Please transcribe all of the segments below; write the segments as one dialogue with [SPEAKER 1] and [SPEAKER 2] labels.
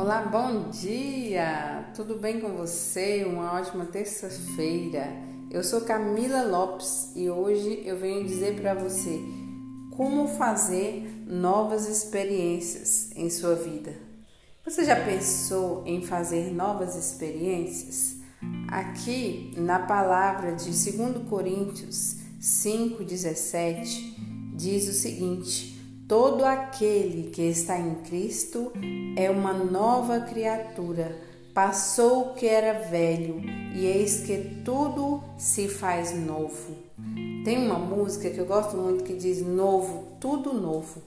[SPEAKER 1] Olá, bom dia! Tudo bem com você? Uma ótima terça-feira. Eu sou Camila Lopes e hoje eu venho dizer para você como fazer novas experiências em sua vida. Você já pensou em fazer novas experiências? Aqui na palavra de 2 Coríntios 5,17 diz o seguinte Todo aquele que está em Cristo é uma nova criatura. Passou o que era velho, e eis que tudo se faz novo. Tem uma música que eu gosto muito que diz novo, tudo novo.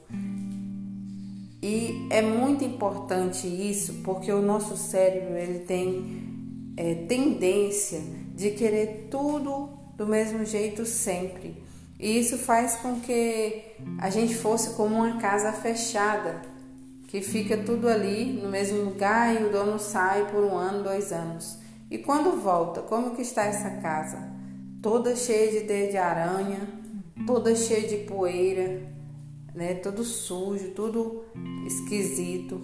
[SPEAKER 1] E é muito importante isso, porque o nosso cérebro ele tem é, tendência de querer tudo do mesmo jeito sempre. E isso faz com que a gente fosse como uma casa fechada, que fica tudo ali no mesmo lugar e o dono sai por um ano, dois anos. E quando volta, como que está essa casa? Toda cheia de dedo de aranha, toda cheia de poeira, né? Tudo sujo, tudo esquisito.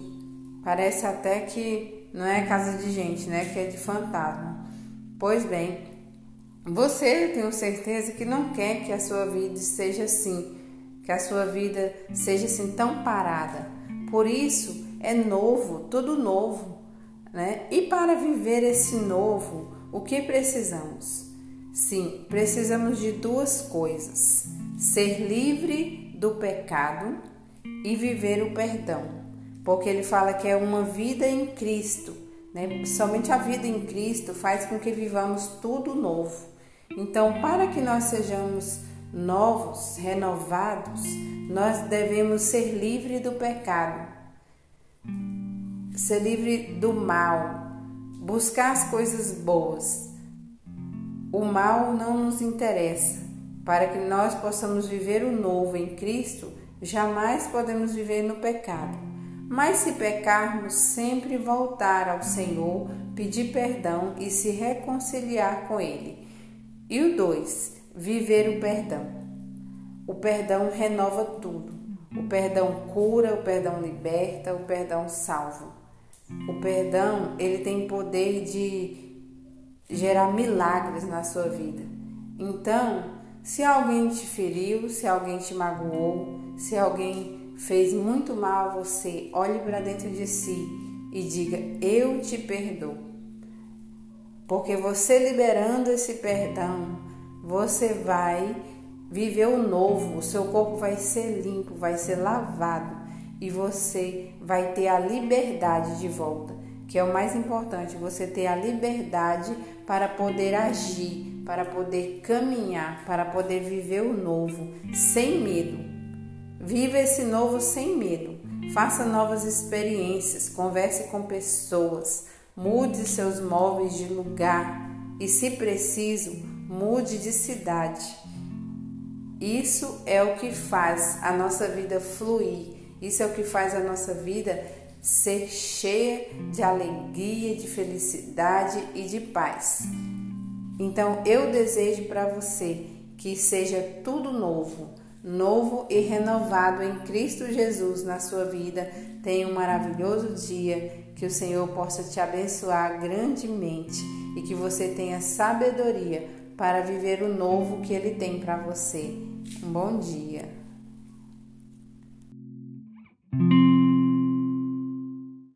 [SPEAKER 1] Parece até que não é casa de gente, né? Que é de fantasma. Pois bem, você, tenho certeza, que não quer que a sua vida seja assim, que a sua vida seja assim tão parada. Por isso, é novo, tudo novo. Né? E para viver esse novo, o que precisamos? Sim, precisamos de duas coisas: ser livre do pecado e viver o perdão. Porque ele fala que é uma vida em Cristo. Né? Somente a vida em Cristo faz com que vivamos tudo novo. Então, para que nós sejamos novos, renovados, nós devemos ser livres do pecado, ser livre do mal, buscar as coisas boas. O mal não nos interessa. Para que nós possamos viver o novo em Cristo, jamais podemos viver no pecado. Mas se pecarmos, sempre voltar ao Senhor, pedir perdão e se reconciliar com Ele. E o dois, viver o perdão. O perdão renova tudo. O perdão cura, o perdão liberta, o perdão salva. O perdão, ele tem poder de gerar milagres na sua vida. Então, se alguém te feriu, se alguém te magoou, se alguém fez muito mal a você, olhe para dentro de si e diga: Eu te perdoo. Porque você liberando esse perdão, você vai viver o novo, o seu corpo vai ser limpo, vai ser lavado e você vai ter a liberdade de volta, que é o mais importante, você ter a liberdade para poder agir, para poder caminhar, para poder viver o novo sem medo. Viva esse novo sem medo. Faça novas experiências, converse com pessoas, mude seus móveis de lugar e, se preciso, mude de cidade. Isso é o que faz a nossa vida fluir, isso é o que faz a nossa vida ser cheia de alegria, de felicidade e de paz. Então eu desejo para você que seja tudo novo, novo e renovado em Cristo Jesus na sua vida. Tenha um maravilhoso dia que o Senhor possa te abençoar grandemente e que você tenha sabedoria para viver o novo que Ele tem para você. Um bom dia.